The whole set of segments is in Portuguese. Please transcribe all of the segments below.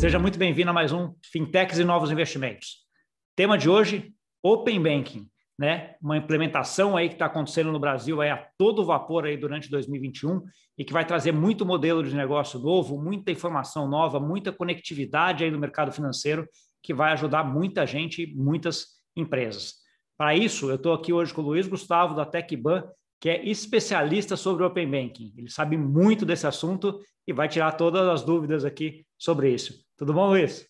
Seja muito bem-vindo a mais um Fintechs e Novos Investimentos. Tema de hoje, Open Banking, né? Uma implementação aí que está acontecendo no Brasil aí a todo vapor aí durante 2021 e que vai trazer muito modelo de negócio novo, muita informação nova, muita conectividade aí no mercado financeiro que vai ajudar muita gente, muitas empresas. Para isso, eu estou aqui hoje com o Luiz Gustavo da TecBan, que é especialista sobre Open Banking. Ele sabe muito desse assunto e vai tirar todas as dúvidas aqui sobre isso. Tudo bom, Luiz?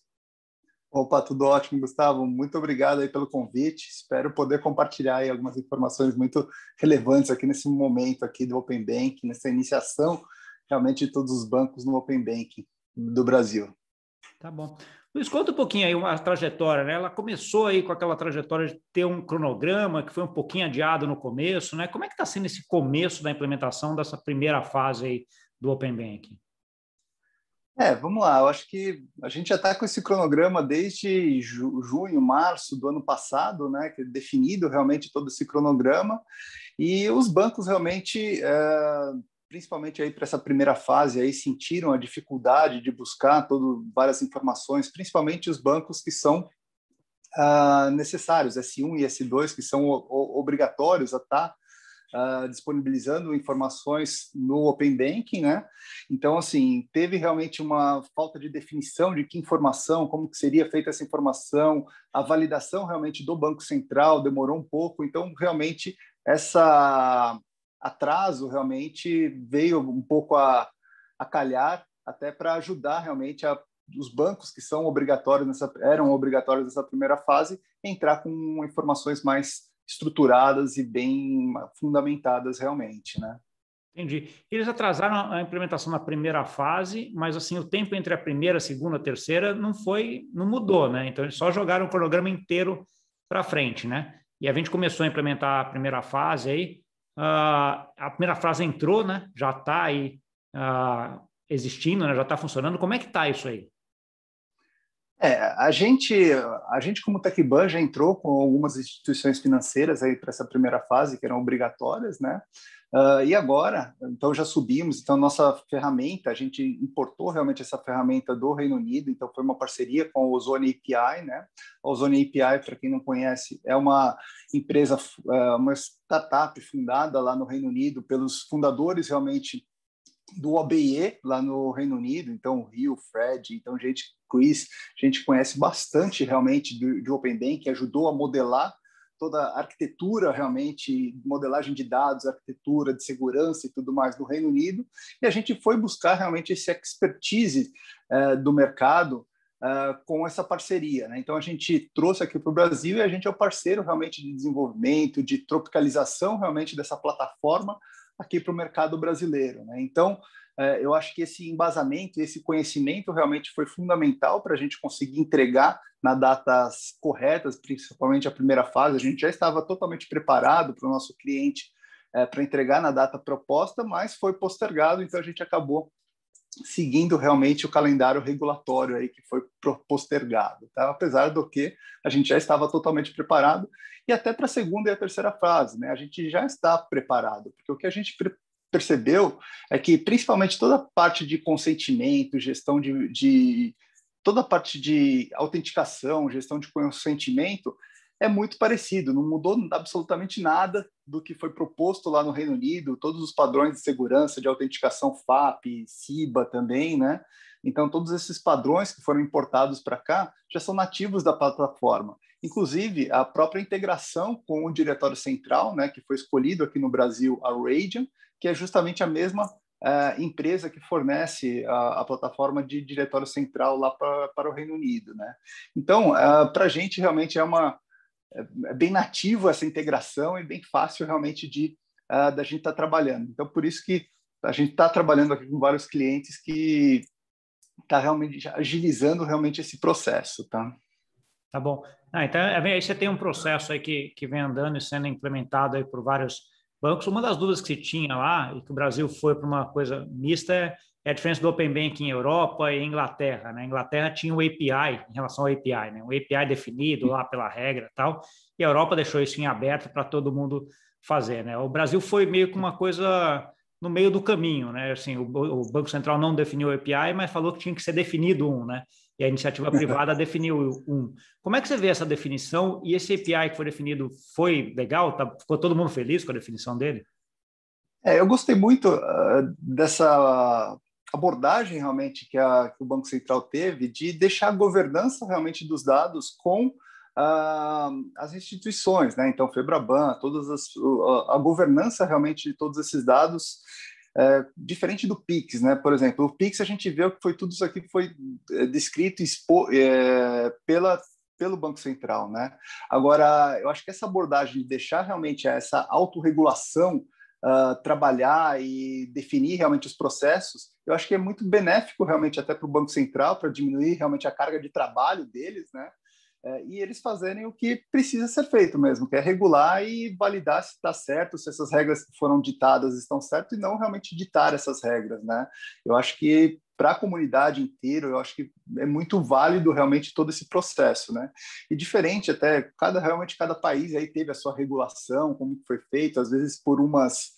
Opa, tudo ótimo, Gustavo. Muito obrigado aí pelo convite. Espero poder compartilhar aí algumas informações muito relevantes aqui nesse momento aqui do Open Banking, nessa iniciação realmente de todos os bancos no Open Banking do Brasil. Tá bom. Luiz, conta um pouquinho aí uma trajetória, né? Ela começou aí com aquela trajetória de ter um cronograma que foi um pouquinho adiado no começo, né? Como é que está sendo esse começo da implementação dessa primeira fase aí do Open Banking? É, vamos lá. Eu acho que a gente já está com esse cronograma desde ju junho, março do ano passado, né? É definido realmente todo esse cronograma e os bancos realmente é, principalmente aí para essa primeira fase aí sentiram a dificuldade de buscar todo, várias informações, principalmente os bancos que são uh, necessários, S1 e S2, que são obrigatórios a estar tá, uh, disponibilizando informações no Open Banking, né? Então, assim, teve realmente uma falta de definição de que informação, como que seria feita essa informação, a validação realmente do Banco Central demorou um pouco, então, realmente, essa atraso realmente veio um pouco a, a calhar até para ajudar realmente a, os bancos que são obrigatórios nessa eram obrigatórios nessa primeira fase entrar com informações mais estruturadas e bem fundamentadas realmente, né? Entendi. Eles atrasaram a implementação na primeira fase, mas assim o tempo entre a primeira, segunda, terceira não foi, não mudou, né? Então eles só jogaram o programa inteiro para frente, né? E a gente começou a implementar a primeira fase aí Uh, a primeira frase entrou, né? Já está aí uh, existindo, né? já está funcionando. Como é que está isso aí? É, a gente, a gente como TecBan já entrou com algumas instituições financeiras aí para essa primeira fase que eram obrigatórias, né? Uh, e agora, então já subimos, então nossa ferramenta, a gente importou realmente essa ferramenta do Reino Unido, então foi uma parceria com a Ozone API, né? A Ozone API, para quem não conhece, é uma empresa, uh, uma startup fundada lá no Reino Unido pelos fundadores realmente do OBE lá no Reino Unido, então Rio, Fred, então gente, Chris, a gente conhece bastante realmente do, de Open Bank, que ajudou a modelar toda a arquitetura realmente, modelagem de dados, arquitetura de segurança e tudo mais no Reino Unido, e a gente foi buscar realmente esse expertise uh, do mercado uh, com essa parceria. Né? Então a gente trouxe aqui para o Brasil e a gente é o parceiro realmente de desenvolvimento, de tropicalização realmente dessa plataforma aqui para o mercado brasileiro. Né? Então é, eu acho que esse embasamento, esse conhecimento realmente foi fundamental para a gente conseguir entregar na datas corretas, principalmente a primeira fase. A gente já estava totalmente preparado para o nosso cliente é, para entregar na data proposta, mas foi postergado, então a gente acabou seguindo realmente o calendário regulatório aí que foi postergado, tá? apesar do que a gente já estava totalmente preparado e até para a segunda e a terceira fase, né? A gente já está preparado, porque o que a gente percebeu é que, principalmente, toda a parte de consentimento, gestão de, de toda a parte de autenticação, gestão de consentimento, é muito parecido, não mudou absolutamente nada do que foi proposto lá no Reino Unido, todos os padrões de segurança, de autenticação FAP, CIBA também, né? Então, todos esses padrões que foram importados para cá já são nativos da plataforma. Inclusive, a própria integração com o Diretório Central, né, que foi escolhido aqui no Brasil, a Radian, que é justamente a mesma uh, empresa que fornece a, a, plataforma de diretório central lá para o Reino Unido. Né? Então, uh, para a gente realmente é uma é, bem nativo essa integração e bem fácil realmente de uh, da gente estar tá trabalhando. Então, por isso que a gente está trabalhando aqui com vários clientes que está realmente agilizando realmente esse processo, tá? Tá bom. Ah, então, aí você tem um processo aí que, que vem andando e sendo implementado aí por vários bancos. Uma das dúvidas que se tinha lá, e que o Brasil foi para uma coisa mista, é, é a diferença do Open Banking em Europa e Inglaterra. Né? A Inglaterra tinha o API em relação ao API, né? um API definido lá pela regra e tal, e a Europa deixou isso em aberto para todo mundo fazer. Né? O Brasil foi meio que uma coisa no meio do caminho, né? Assim, o, o, Banco Central não definiu o API, mas falou que tinha que ser definido um, né? E a iniciativa privada definiu um. Como é que você vê essa definição e esse API que foi definido foi legal? Tá, ficou todo mundo feliz com a definição dele? É, eu gostei muito uh, dessa abordagem realmente que, a, que, o Banco Central teve de deixar a governança realmente dos dados com uh, as instituições, né? Então, Febraban, todas as, a, a governança realmente de todos esses dados é, diferente do Pix, né? Por exemplo, o Pix a gente vê que foi tudo isso aqui que foi é, descrito expo, é, pela pelo Banco Central, né? Agora, eu acho que essa abordagem de deixar realmente essa autorregulação uh, trabalhar e definir realmente os processos, eu acho que é muito benéfico realmente até para o Banco Central, para diminuir realmente a carga de trabalho deles, né? É, e eles fazerem o que precisa ser feito mesmo, que é regular e validar se está certo, se essas regras que foram ditadas estão certas e não realmente ditar essas regras, né? Eu acho que para a comunidade inteira, eu acho que é muito válido realmente todo esse processo, né? E diferente até, cada realmente cada país aí teve a sua regulação, como foi feito, às vezes por umas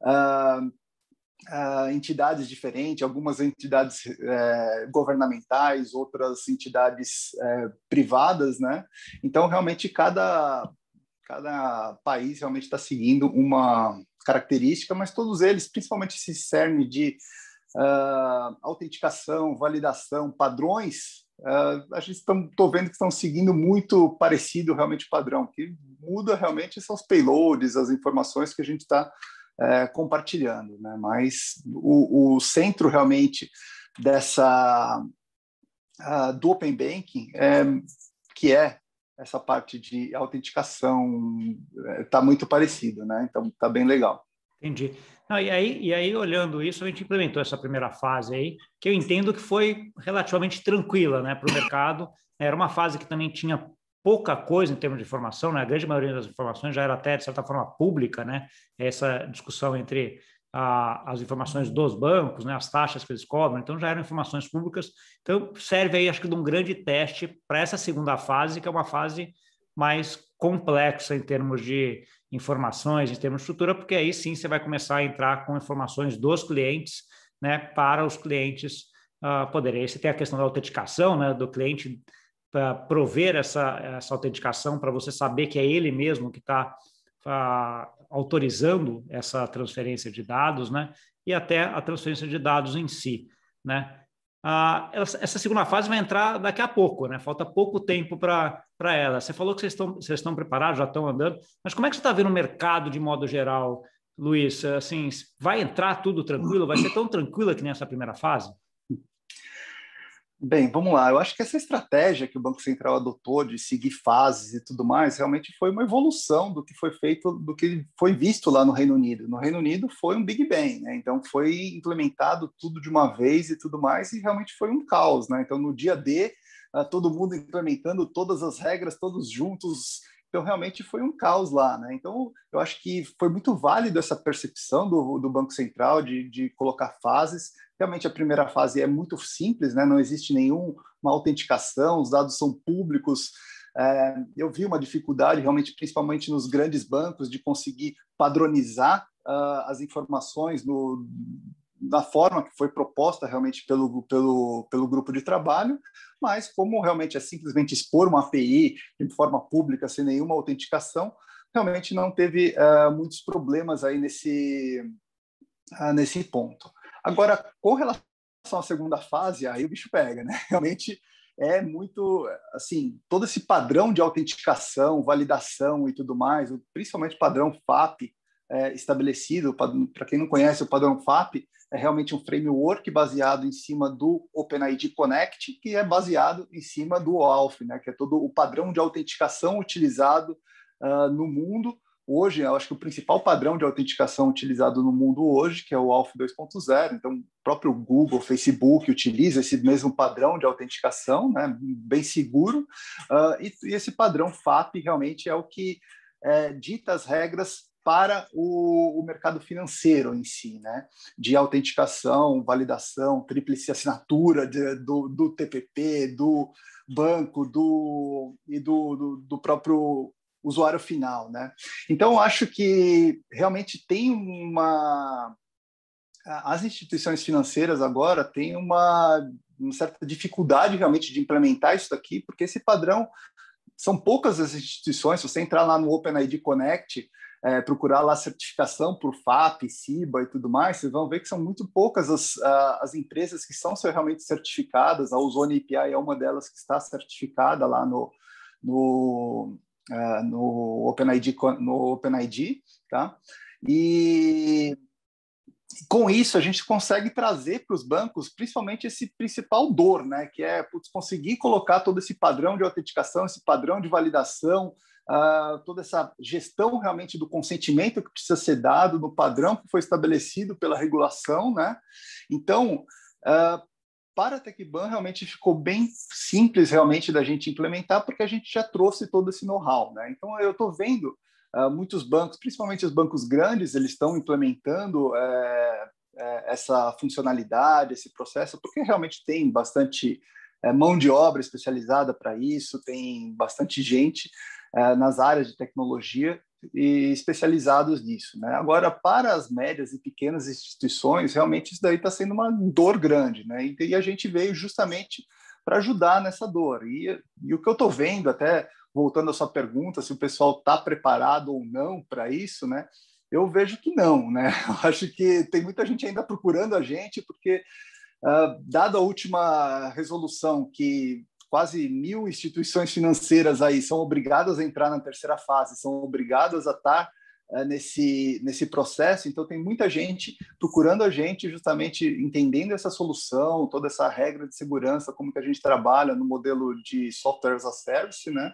uh, uh, entidades diferentes, algumas entidades uh, governamentais, outras entidades uh, privadas, né? Então, realmente, cada, cada país realmente está seguindo uma característica, mas todos eles, principalmente esse cerne de uh, autenticação, validação, padrões, uh, a gente estou vendo que estão seguindo muito parecido realmente o padrão. Que muda realmente são os payloads, as informações que a gente está uh, compartilhando. Né? Mas o, o, centro realmente dessa do Open Banking, é, que é essa parte de autenticação, está muito parecido, né? então está bem legal. Entendi. Não, e, aí, e aí, olhando isso, a gente implementou essa primeira fase aí, que eu entendo que foi relativamente tranquila né, para o mercado. Era uma fase que também tinha pouca coisa em termos de informação, né? a grande maioria das informações já era até, de certa forma, pública, né? essa discussão entre a, as informações dos bancos, né? as taxas que eles cobram, então já eram informações públicas. Então, serve aí, acho que, de um grande teste para essa segunda fase, que é uma fase mais complexa em termos de informações, em termos de estrutura, porque aí sim você vai começar a entrar com informações dos clientes, né, para os clientes uh, poderem. Aí você tem a questão da autenticação, né, do cliente para prover essa, essa autenticação para você saber que é ele mesmo que está ah, autorizando essa transferência de dados, né, e até a transferência de dados em si, né. Ah, essa segunda fase vai entrar daqui a pouco, né? Falta pouco tempo para ela. Você falou que vocês estão, vocês estão preparados, já estão andando, mas como é que você está vendo o mercado de modo geral, Luiz? Assim, vai entrar tudo tranquilo? Vai ser tão tranquila que nessa primeira fase? Bem, vamos lá. Eu acho que essa estratégia que o Banco Central adotou de seguir fases e tudo mais, realmente foi uma evolução do que foi feito, do que foi visto lá no Reino Unido. No Reino Unido foi um Big Bang, né? Então foi implementado tudo de uma vez e tudo mais, e realmente foi um caos, né? Então no dia D, ah, todo mundo implementando todas as regras, todos juntos. Então realmente foi um caos lá, né? Então eu acho que foi muito válido essa percepção do, do Banco Central de, de colocar fases Realmente a primeira fase é muito simples, né? não existe nenhuma autenticação, os dados são públicos. É, eu vi uma dificuldade, realmente, principalmente nos grandes bancos, de conseguir padronizar uh, as informações no, da forma que foi proposta realmente pelo, pelo, pelo grupo de trabalho, mas como realmente é simplesmente expor uma API de forma pública, sem nenhuma autenticação, realmente não teve uh, muitos problemas aí nesse, uh, nesse ponto. Agora, com relação à segunda fase, aí o bicho pega, né? Realmente é muito, assim, todo esse padrão de autenticação, validação e tudo mais, principalmente padrão FAP é, estabelecido, para quem não conhece o padrão FAP, é realmente um framework baseado em cima do OpenID Connect, que é baseado em cima do OAuth, né, que é todo o padrão de autenticação utilizado uh, no mundo hoje, eu acho que o principal padrão de autenticação utilizado no mundo hoje, que é o ALF 2.0, então o próprio Google, Facebook utiliza esse mesmo padrão de autenticação, né, bem seguro, uh, e, e, esse padrão FAP realmente é o que é, dita as regras para o, o, mercado financeiro em si, né? de autenticação, validação, tríplice assinatura de, do, do TPP, do banco do, e do, do, do próprio usuário final, né? Então, acho que realmente tem uma as instituições financeiras agora têm uma, uma certa dificuldade realmente de implementar isso daqui, porque esse padrão são poucas as instituições. Se você entrar lá no OpenID Connect, é, procurar lá certificação por FAP, CIBA e tudo mais, vocês vão ver que são muito poucas as, as empresas que são realmente certificadas. A Ozone API é uma delas que está certificada lá no, no, uh, no OpenID, no OpenID tá? E com isso a gente consegue trazer para os bancos, principalmente esse principal dor, né, que é putz, conseguir colocar todo esse padrão de autenticação, esse padrão de validação, uh, toda essa gestão realmente do consentimento que precisa ser dado no padrão que foi estabelecido pela regulação, né? Então, uh, para a TecBan realmente ficou bem simples realmente da gente implementar, porque a gente já trouxe todo esse know-how, né? Então, eu estou vendo Uh, muitos bancos, principalmente os bancos grandes, eles estão implementando é, é, essa funcionalidade, esse processo, porque realmente tem bastante é, mão de obra especializada para isso, tem bastante gente nas áreas de tecnologia e especializados nisso. Né? Agora, para as médias e pequenas instituições, realmente isso daí está sendo uma dor grande, né? E, e a gente veio justamente para ajudar nessa dor. E, e o que eu estou vendo, até voltando à sua pergunta, se o pessoal está preparado ou não para isso, né? Eu vejo que não, né? Eu acho que tem muita gente ainda procurando a gente, porque, uh, dada a última resolução que quase mil instituições financeiras aí são obrigadas a entrar na terceira fase, são obrigadas a estar uh, nesse, nesse processo, então tem muita gente procurando a gente justamente entendendo essa solução, toda essa regra de segurança, como que a gente trabalha no modelo de software as a service, né?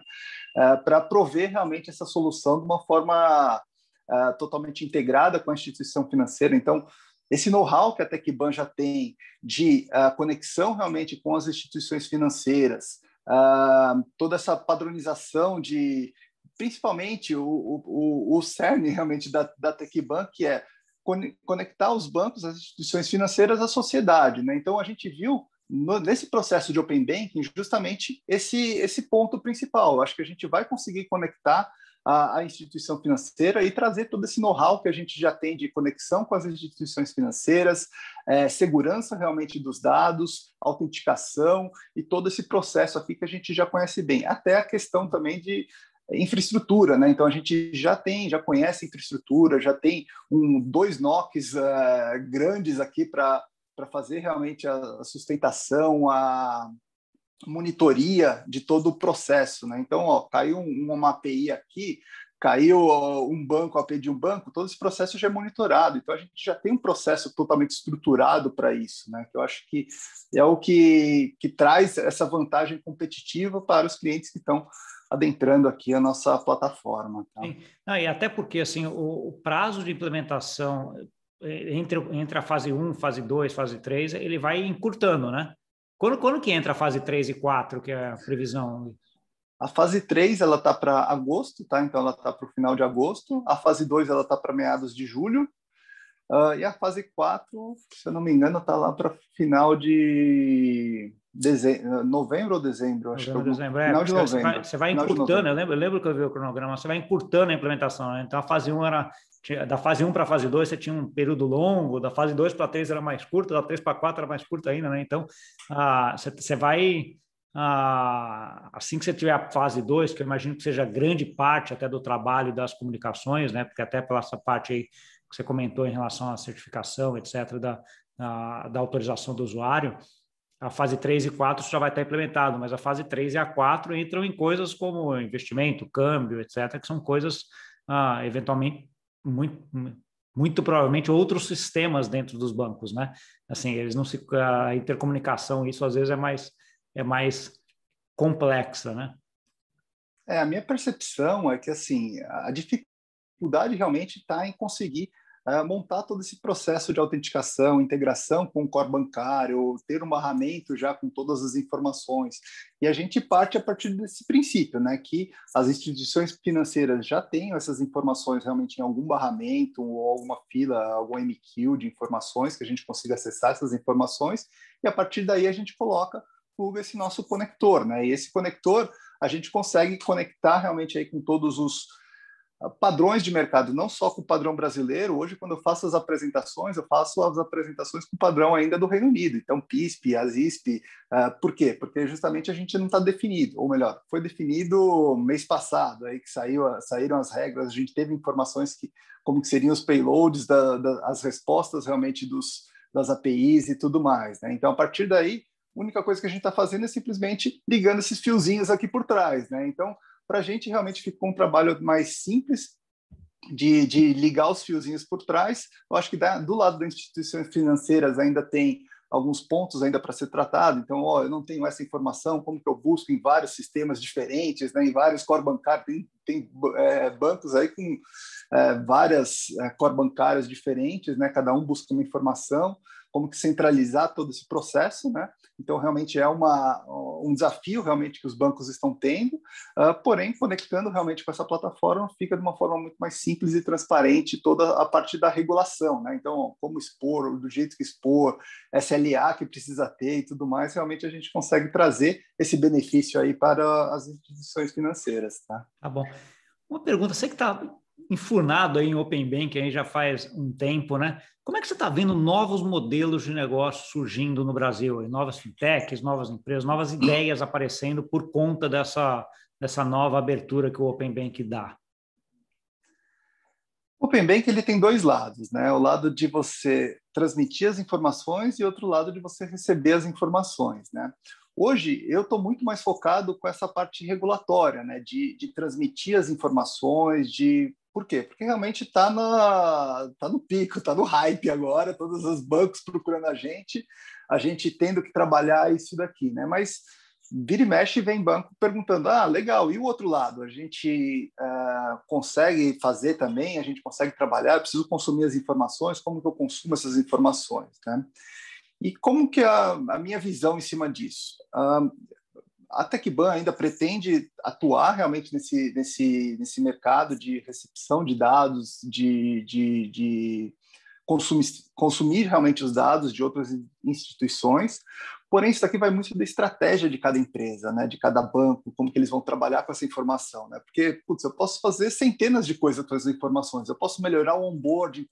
uh, para prover realmente essa solução de uma forma uh, totalmente integrada com a instituição financeira. Então, esse know-how que a TecBan já tem de uh, conexão realmente com as instituições financeiras, toda essa padronização de, principalmente o, o, o cerne realmente da, da que é conectar os bancos, as instituições financeiras à sociedade. Né? Então, a gente viu no, nesse processo de Open Banking justamente esse, esse ponto principal. Acho que a gente vai conseguir conectar a, a instituição financeira e trazer todo esse know-how que a gente já tem de conexão com as instituições financeiras, é, segurança realmente dos dados, autenticação e todo esse processo aqui que a gente já conhece bem. Até a questão também de infraestrutura, né? Então a gente já tem, já conhece infraestrutura, já tem um, dois NOCs uh, grandes aqui para para fazer realmente a sustentação, a monitoria de todo o processo. Né? Então, ó, caiu uma API aqui, caiu um banco, a API de um banco, todo esse processo já é monitorado. Então, a gente já tem um processo totalmente estruturado para isso, né? que eu acho que é o que, que traz essa vantagem competitiva para os clientes que estão adentrando aqui a nossa plataforma. Tá? Não, e até porque assim, o, o prazo de implementação entre, entre a fase 1, fase 2, fase 3, ele vai encurtando, né? Quando, quando que entra a fase 3 e 4, que é a previsão? A fase 3 ela está para agosto, tá? Então ela está para o final de agosto. A fase 2 ela está para meados de julho. Uh, e a fase 4, se eu não me engano, está lá para final de dezembro, novembro ou dezembro? Acho novembro, que dezembro, é, final de novembro. Você vai, você vai encurtando, eu lembro, eu lembro que eu vi o cronograma, você vai encurtando a implementação. Né? Então a fase 1 era da fase 1 para a fase 2 você tinha um período longo, da fase 2 para 3 era mais curto, da 3 para 4 era mais curto ainda, né? Então, ah, você, você vai. Ah, assim que você tiver a fase 2, que eu imagino que seja grande parte até do trabalho das comunicações, né? Porque até pela essa parte aí que você comentou em relação à certificação, etc., da, da, da autorização do usuário, a fase 3 e 4 já vai estar implementado, mas a fase 3 e a 4 entram em coisas como investimento, câmbio, etc., que são coisas ah, eventualmente muito, muito provavelmente outros sistemas dentro dos bancos, né? Assim, eles não se a intercomunicação isso às vezes é mais é mais complexa, né? É, a minha percepção é que assim, a dificuldade realmente está em conseguir montar todo esse processo de autenticação, integração com o core bancário, ter um barramento já com todas as informações. E a gente parte a partir desse princípio, né, que as instituições financeiras já têm essas informações realmente em algum barramento ou alguma fila, algum MQ de informações que a gente consiga acessar essas informações e a partir daí a gente coloca pluga esse nosso conector, né? E esse conector a gente consegue conectar realmente aí com todos os padrões de mercado, não só com o padrão brasileiro. Hoje, quando eu faço as apresentações, eu faço as apresentações com o padrão ainda do Reino Unido. Então, PISP, ASISP. Uh, por quê? Porque justamente a gente não está definido, ou melhor, foi definido mês passado, aí que saiu, saíram as regras, a gente teve informações que como que seriam os payloads, da, da, as respostas realmente dos, das APIs e tudo mais. Né? Então, a partir daí, a única coisa que a gente está fazendo é simplesmente ligando esses fiozinhos aqui por trás. Né? Então, para a gente realmente ficou um trabalho mais simples de, de, ligar os fiozinhos por trás. Eu acho que da, do lado das instituições financeiras ainda tem alguns pontos ainda para ser tratado. Então, ó, eu não tenho essa informação, como que eu busco em vários sistemas diferentes, né, em vários core bancários, tem, tem é, bancos aí com é, várias é, core bancárias diferentes, né, cada um busca uma informação como que centralizar todo esse processo, né? Então, realmente é uma, um desafio realmente que os bancos estão tendo, uh, porém, conectando realmente com essa plataforma, fica de uma forma muito mais simples e transparente toda a parte da regulação, né? Então, como expor, do jeito que expor, SLA que precisa ter e tudo mais, realmente a gente consegue trazer esse benefício aí para as instituições financeiras, tá? Tá bom. Uma pergunta, você que está enfurnado aí em Open Bank aí já faz um tempo, né? Como é que você está vendo novos modelos de negócio surgindo no Brasil? Novas fintechs, novas empresas, novas ideias aparecendo por conta dessa, dessa nova abertura que o Open Bank dá? O Open Bank ele tem dois lados, né? O lado de você transmitir as informações e outro lado de você receber as informações, né? Hoje eu estou muito mais focado com essa parte regulatória, né? De, de transmitir as informações, de por quê? Porque realmente está tá no pico, está no hype agora, todos os bancos procurando a gente, a gente tendo que trabalhar isso daqui, né? Mas vira e mexe vem banco perguntando: ah, legal, e o outro lado? A gente uh, consegue fazer também? A gente consegue trabalhar? Preciso consumir as informações? Como que eu consumo essas informações? Né? E como que a, a minha visão em cima disso? Uh, a TecBan ainda pretende atuar realmente nesse, nesse, nesse mercado de recepção de dados, de, de, de consumir, consumir realmente os dados de outras instituições, Porém, isso aqui vai muito da estratégia de cada empresa, né, de cada banco, como que eles vão trabalhar com essa informação, né? Porque, putz, eu posso fazer centenas de coisas com essas informações. Eu posso melhorar o onboarding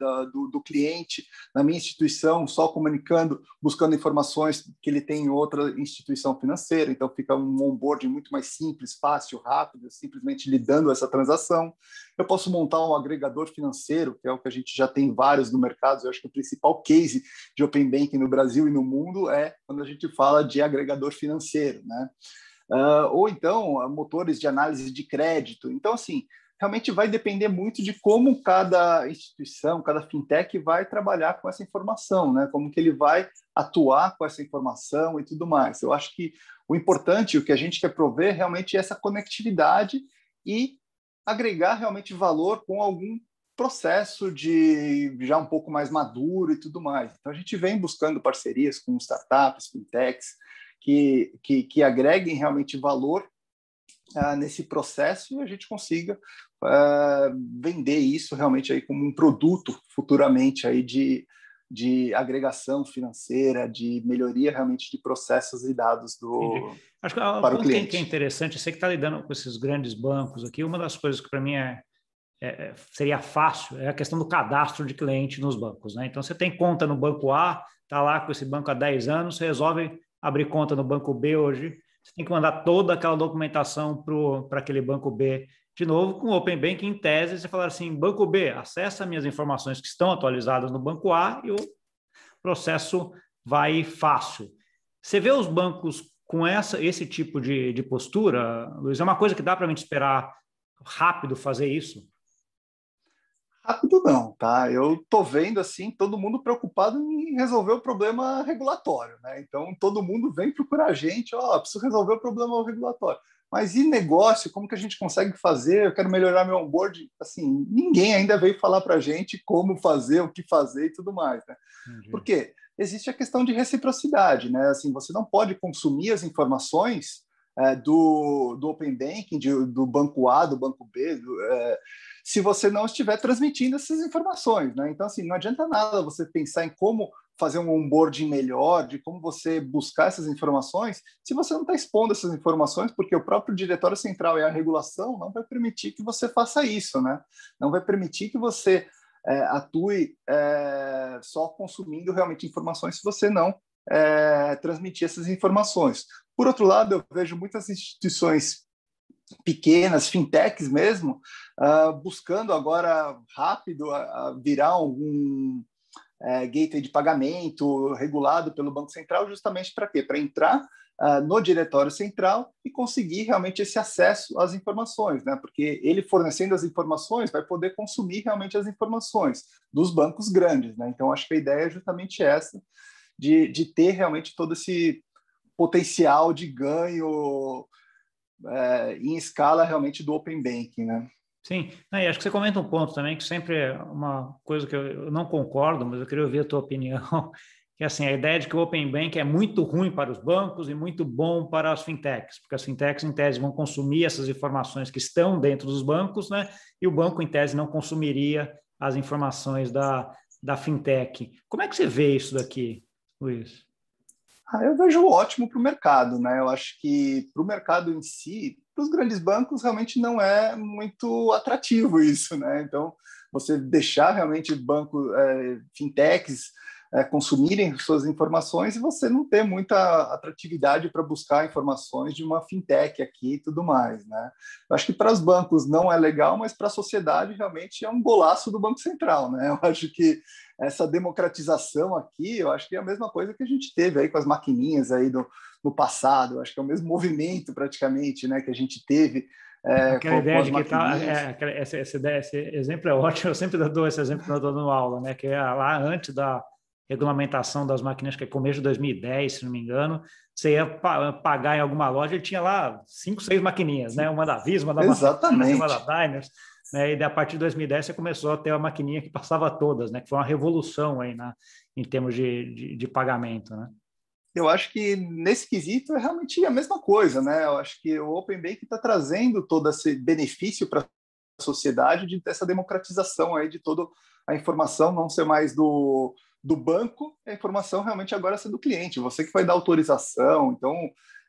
da, do, do, cliente na minha instituição, só comunicando, buscando informações que ele tem em outra instituição financeira. Então, fica um onboarding muito mais simples, fácil, rápido, simplesmente lidando essa transação. Eu posso montar um agregador financeiro, que é o que a gente já tem vários no mercado. Eu acho que o principal case de Open Banking no Brasil e no mundo é quando a gente fala de agregador financeiro, né? Uh, ou então motores de análise de crédito. Então, assim, realmente vai depender muito de como cada instituição, cada fintech vai trabalhar com essa informação, né? Como que ele vai atuar com essa informação e tudo mais. Eu acho que o importante, o que a gente quer prover, realmente é essa conectividade e agregar realmente valor com algum processo de já um pouco mais maduro e tudo mais. Então a gente vem buscando parcerias com startups, fintechs que que, que agreguem realmente valor uh, nesse processo e a gente consiga uh, vender isso realmente aí como um produto futuramente aí de de agregação financeira, de melhoria realmente de processos e dados do Acho que para o cliente. que é interessante, você que está lidando com esses grandes bancos aqui, uma das coisas que para mim é é, é, seria fácil é a questão do cadastro de cliente nos bancos. Né? Então, você tem conta no banco A, está lá com esse banco há 10 anos, você resolve abrir conta no banco B hoje, você tem que mandar toda aquela documentação para aquele banco B. De novo, com o Open Banking, em tese, você falar assim, banco B, acessa minhas informações que estão atualizadas no banco A e o processo vai fácil. Você vê os bancos com essa, esse tipo de, de postura, Luiz, é uma coisa que dá para a gente esperar rápido fazer isso? Rápido não, tá? Eu tô vendo assim todo mundo preocupado em resolver o problema regulatório, né? Então todo mundo vem procurar a gente, ó, oh, preciso resolver o problema regulatório. Mas e negócio? Como que a gente consegue fazer? Eu quero melhorar meu onboard. Assim, ninguém ainda veio falar para a gente como fazer, o que fazer e tudo mais, né? Por quê? Existe a questão de reciprocidade, né? Assim, você não pode consumir as informações é, do, do Open Banking, de, do banco A, do banco B, do, é, se você não estiver transmitindo essas informações. Né? Então, assim, não adianta nada você pensar em como fazer um onboarding melhor, de como você buscar essas informações, se você não está expondo essas informações, porque o próprio diretório central e a regulação não vai permitir que você faça isso, né? Não vai permitir que você é, atue é, só consumindo realmente informações se você não é, transmitir essas informações. Por outro lado, eu vejo muitas instituições pequenas, fintechs mesmo, uh, buscando agora rápido a, a virar algum é, gateway de pagamento regulado pelo Banco Central, justamente para quê? Para entrar uh, no diretório central e conseguir realmente esse acesso às informações, né? Porque ele fornecendo as informações vai poder consumir realmente as informações dos bancos grandes, né? Então acho que a ideia é justamente essa de, de ter realmente todo esse potencial de ganho é, em escala realmente do open banking, né? Sim, e acho que você comenta um ponto também que sempre é uma coisa que eu não concordo, mas eu queria ouvir a tua opinião, que é assim, a ideia de que o Open Bank é muito ruim para os bancos e muito bom para as fintechs, porque as fintechs, em tese, vão consumir essas informações que estão dentro dos bancos, né? E o banco, em tese, não consumiria as informações da, da fintech. Como é que você vê isso daqui, Luiz? Ah, eu vejo ótimo para o mercado, né? Eu acho que para o mercado em si, para os grandes bancos realmente não é muito atrativo isso, né? Então, você deixar realmente banco, é, fintechs é, consumirem suas informações e você não ter muita atratividade para buscar informações de uma fintech aqui e tudo mais, né? Eu acho que para os bancos não é legal, mas para a sociedade realmente é um golaço do Banco Central, né? Eu acho que essa democratização aqui, eu acho que é a mesma coisa que a gente teve aí com as maquininhas aí do, no passado, acho que é o mesmo movimento praticamente, né, que a gente teve é, aquela ideia de que tá, é, essa, essa ideia, esse exemplo é ótimo, eu sempre dou esse exemplo quando eu estou dando aula, né? Que é lá antes da regulamentação das máquinas, que é começo de 2010, se não me engano, você ia pagar em alguma loja, ele tinha lá cinco, seis maquininhas, né? Uma da Visa, uma da Exatamente. uma da Diners, né? E a partir de 2010 você começou a ter a maquininha que passava todas, né? Que foi uma revolução aí na, em termos de, de, de pagamento, né? Eu acho que nesse quesito é realmente a mesma coisa, né? Eu acho que o Open Bank está trazendo todo esse benefício para a sociedade de dessa democratização aí de toda a informação não ser mais do, do banco, a informação realmente agora ser do cliente, você que vai dar autorização. Então,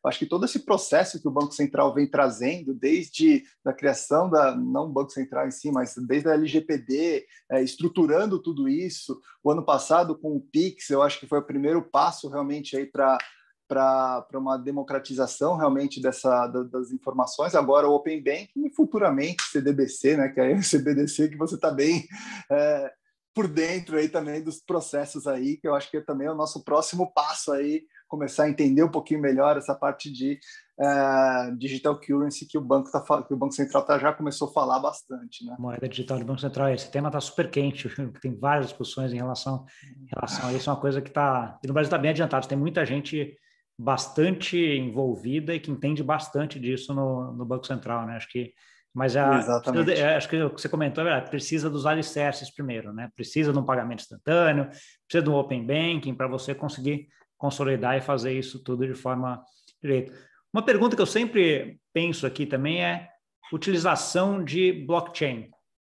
acho que todo esse processo que o Banco Central vem trazendo, desde a criação da, não Banco Central em si, mas desde a LGPD, é, estruturando tudo isso, o ano passado com o PIX, eu acho que foi o primeiro passo realmente aí para para uma democratização realmente dessa das informações. Agora o Open Banking e futuramente CDBC, né, que é o CBDC que você está bem é, por dentro aí também dos processos aí, que eu acho que é também o nosso próximo passo aí começar a entender um pouquinho melhor essa parte de uh, digital currency que o banco tá, que o banco central tá, já começou a falar bastante, né? Moeda digital do banco central, esse tema está super quente, tem várias discussões em relação, em relação a isso, é uma coisa que está no Brasil está bem adiantado, tem muita gente bastante envolvida e que entende bastante disso no, no banco central, né? Acho que mas a, precisa, acho que o que você comentou é precisa dos alicerces primeiro, né? Precisa de um pagamento instantâneo, precisa de um open banking para você conseguir consolidar e fazer isso tudo de forma direita. Uma pergunta que eu sempre penso aqui também é utilização de blockchain,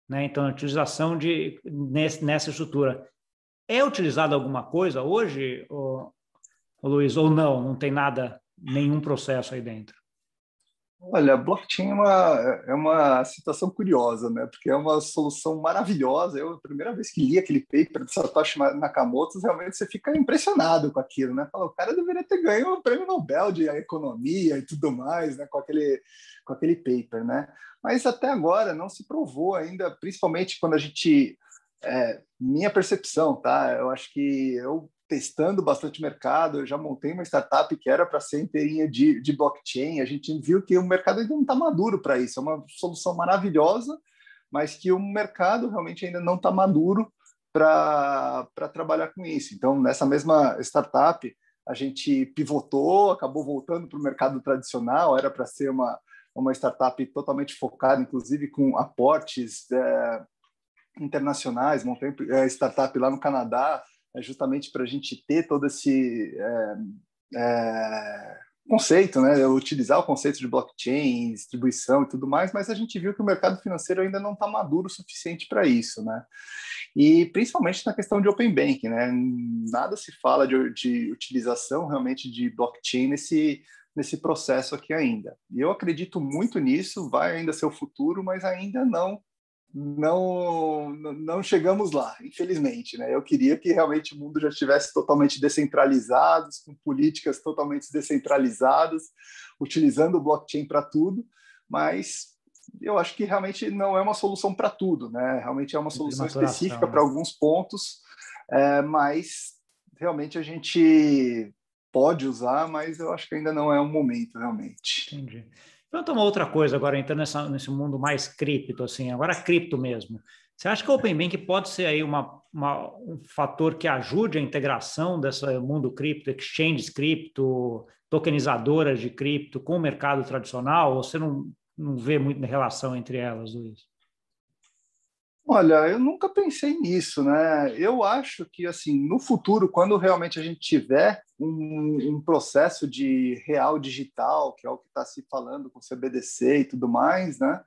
né? Então, utilização de nessa estrutura é utilizada alguma coisa hoje, ô, ô Luiz, ou não? Não tem nada, nenhum processo aí dentro? Olha, blockchain é uma, é uma situação curiosa, né? Porque é uma solução maravilhosa. Eu, a primeira vez que li aquele paper de Satoshi Nakamoto, realmente você fica impressionado com aquilo, né? Fala, o cara deveria ter ganho o prêmio Nobel de economia e tudo mais, né? Com aquele, com aquele paper, né? Mas até agora não se provou ainda, principalmente quando a gente é, minha percepção, tá? Eu acho que eu testando bastante mercado. Eu já montei uma startup que era para ser inteirinha de, de blockchain. A gente viu que o mercado ainda não está maduro para isso. É uma solução maravilhosa, mas que o mercado realmente ainda não está maduro para trabalhar com isso. Então, nessa mesma startup, a gente pivotou, acabou voltando para o mercado tradicional. Era para ser uma, uma startup totalmente focada, inclusive com aportes é, internacionais. Montei é, startup lá no Canadá, é justamente para a gente ter todo esse é, é, conceito, né? Utilizar o conceito de blockchain, distribuição e tudo mais, mas a gente viu que o mercado financeiro ainda não está maduro o suficiente para isso, né? E principalmente na questão de open banking, né? Nada se fala de, de utilização realmente de blockchain nesse nesse processo aqui ainda. E eu acredito muito nisso, vai ainda ser o futuro, mas ainda não não não chegamos lá, infelizmente, né? Eu queria que realmente o mundo já estivesse totalmente descentralizado, com políticas totalmente descentralizadas, utilizando o blockchain para tudo, mas eu acho que realmente não é uma solução para tudo, né? Realmente é uma solução específica para né? alguns pontos, é, mas realmente a gente pode usar, mas eu acho que ainda não é o momento realmente. Entendi. Pergunta uma outra coisa agora, entrando nessa, nesse mundo mais cripto, assim, agora cripto mesmo. Você acha que o Open Bank pode ser aí uma, uma, um fator que ajude a integração desse mundo cripto, exchanges cripto, tokenizadoras de cripto com o mercado tradicional? Ou você não, não vê muita relação entre elas, Luiz? Olha, eu nunca pensei nisso, né? Eu acho que, assim, no futuro, quando realmente a gente tiver um, um processo de real digital, que é o que está se falando com o CBDC e tudo mais, né?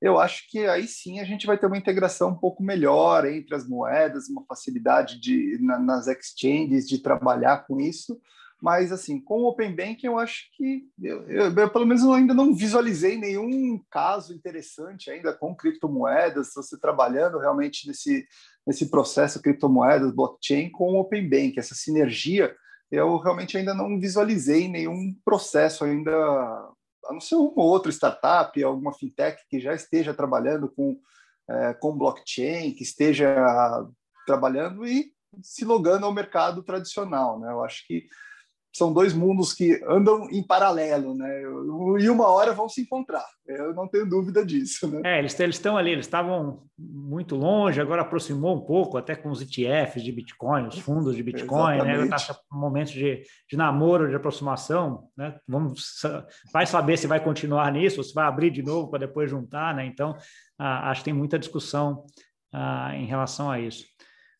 Eu acho que aí sim a gente vai ter uma integração um pouco melhor entre as moedas, uma facilidade de, na, nas exchanges de trabalhar com isso, mas, assim, com o Open Banking, eu acho que, eu, eu, eu, pelo menos, eu ainda não visualizei nenhum caso interessante ainda com criptomoedas, você trabalhando realmente nesse, nesse processo criptomoedas, blockchain, com o Open Banking, essa sinergia, eu realmente ainda não visualizei nenhum processo ainda, a não ser uma outra startup, alguma fintech que já esteja trabalhando com, é, com blockchain, que esteja trabalhando e se logando ao mercado tradicional, né? Eu acho que são dois mundos que andam em paralelo, né? E uma hora vão se encontrar. Eu não tenho dúvida disso, né? É, eles estão ali, eles estavam muito longe, agora aproximou um pouco, até com os ETFs de Bitcoin, os fundos de Bitcoin, né? Exatamente. né? Está um momento de, de namoro, de aproximação, né? Vamos, vai saber se vai continuar nisso, se vai abrir de novo para depois juntar, né? Então, ah, acho que tem muita discussão ah, em relação a isso.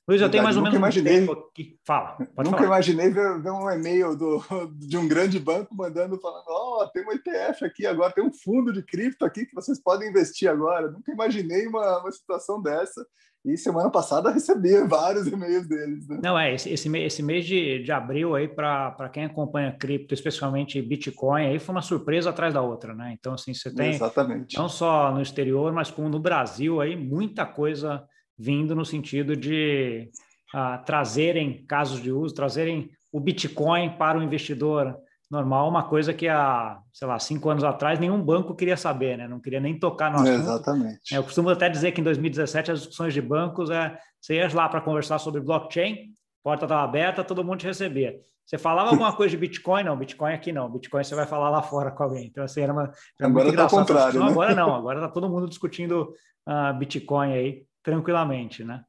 Luiz, eu tenho mais ou menos imaginei, um tempo aqui. Fala. Nunca falar. imaginei ver, ver, um e-mail do, de um grande banco mandando, falando: Ó, oh, tem um ETF aqui agora, tem um fundo de cripto aqui que vocês podem investir agora. Nunca imaginei uma, uma situação dessa. E semana passada recebi vários e-mails deles. Né? Não, é, esse, esse, mês, esse mês de, de abril aí, para quem acompanha cripto, especialmente Bitcoin, aí foi uma surpresa atrás da outra, né? Então, assim, você tem. Exatamente. Não só no exterior, mas como no Brasil aí, muita coisa vindo no sentido de uh, trazerem casos de uso, trazerem o Bitcoin para o investidor normal, uma coisa que há, sei lá, cinco anos atrás nenhum banco queria saber, né? Não queria nem tocar no assunto. Exatamente. Eu costumo até dizer que em 2017 as discussões de bancos é você ia lá para conversar sobre blockchain, porta estava aberta, todo mundo te recebia. Você falava alguma coisa de Bitcoin? Não, Bitcoin aqui não. Bitcoin você vai falar lá fora com alguém. Então, assim, era uma. Era agora está contrário. Né? Agora não, agora está todo mundo discutindo uh, Bitcoin aí tranquilamente, né?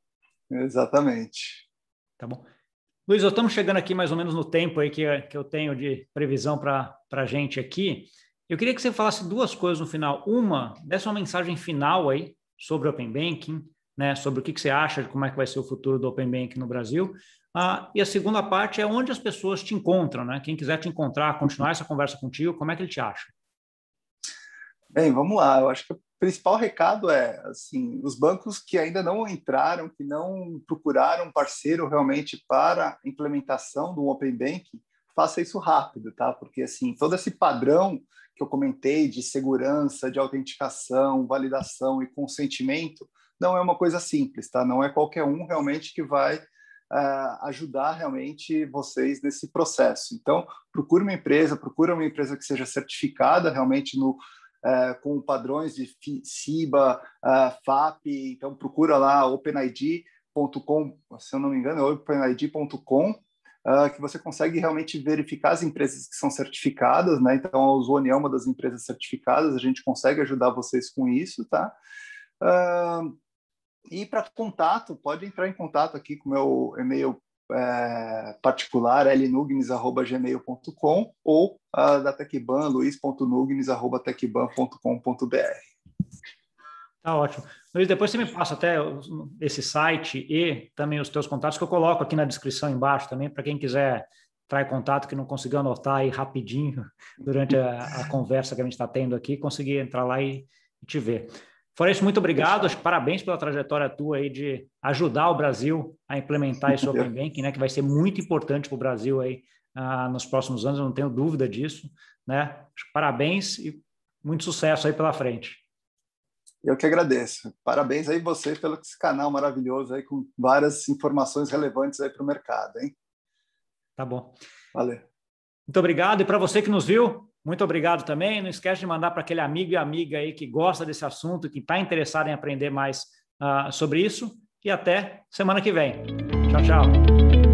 Exatamente. Tá bom. Luiz, estamos chegando aqui mais ou menos no tempo aí que, que eu tenho de previsão para a gente aqui. Eu queria que você falasse duas coisas no final. Uma, dessa uma mensagem final aí sobre Open Banking, né, sobre o que, que você acha de como é que vai ser o futuro do Open Banking no Brasil. Ah, e a segunda parte é onde as pessoas te encontram, né? Quem quiser te encontrar, continuar essa conversa contigo, como é que ele te acha? Bem, vamos lá. Eu acho que principal recado é assim os bancos que ainda não entraram que não procuraram um parceiro realmente para implementação do Open Banking faça isso rápido tá? Porque assim todo esse padrão que eu comentei de segurança de autenticação validação e consentimento não é uma coisa simples tá? Não é qualquer um realmente que vai uh, ajudar realmente vocês nesse processo. Então procure uma empresa procure uma empresa que seja certificada realmente no com padrões de CIBA, uh, FAP, então procura lá openid.com, se eu não me engano, é openid.com, uh, que você consegue realmente verificar as empresas que são certificadas, né? Então a Ozone é uma das empresas certificadas, a gente consegue ajudar vocês com isso, tá? E para contato, pode entrar em contato aqui com o meu e-mail é, particular, lnugnes.gmail.com ou uh, da Tecban, luiz.nugnes.tecban.com.br. Tá ótimo. Luiz, depois você me passa até esse site e também os teus contatos que eu coloco aqui na descrição embaixo também, para quem quiser entrar contato, que não conseguiu anotar aí rapidinho durante a, a conversa que a gente está tendo aqui, conseguir entrar lá e, e te ver. Fora isso, muito obrigado. Acho parabéns pela trajetória tua aí de ajudar o Brasil a implementar esse Open Banking, né? Que vai ser muito importante para o Brasil aí uh, nos próximos anos, eu não tenho dúvida disso, né? Parabéns e muito sucesso aí pela frente. Eu que agradeço. Parabéns aí você pelo esse canal maravilhoso aí com várias informações relevantes aí para o mercado, hein? Tá bom. Valeu. Muito obrigado. E para você que nos viu, muito obrigado também. Não esquece de mandar para aquele amigo e amiga aí que gosta desse assunto, que está interessado em aprender mais uh, sobre isso. E até semana que vem. Tchau, tchau.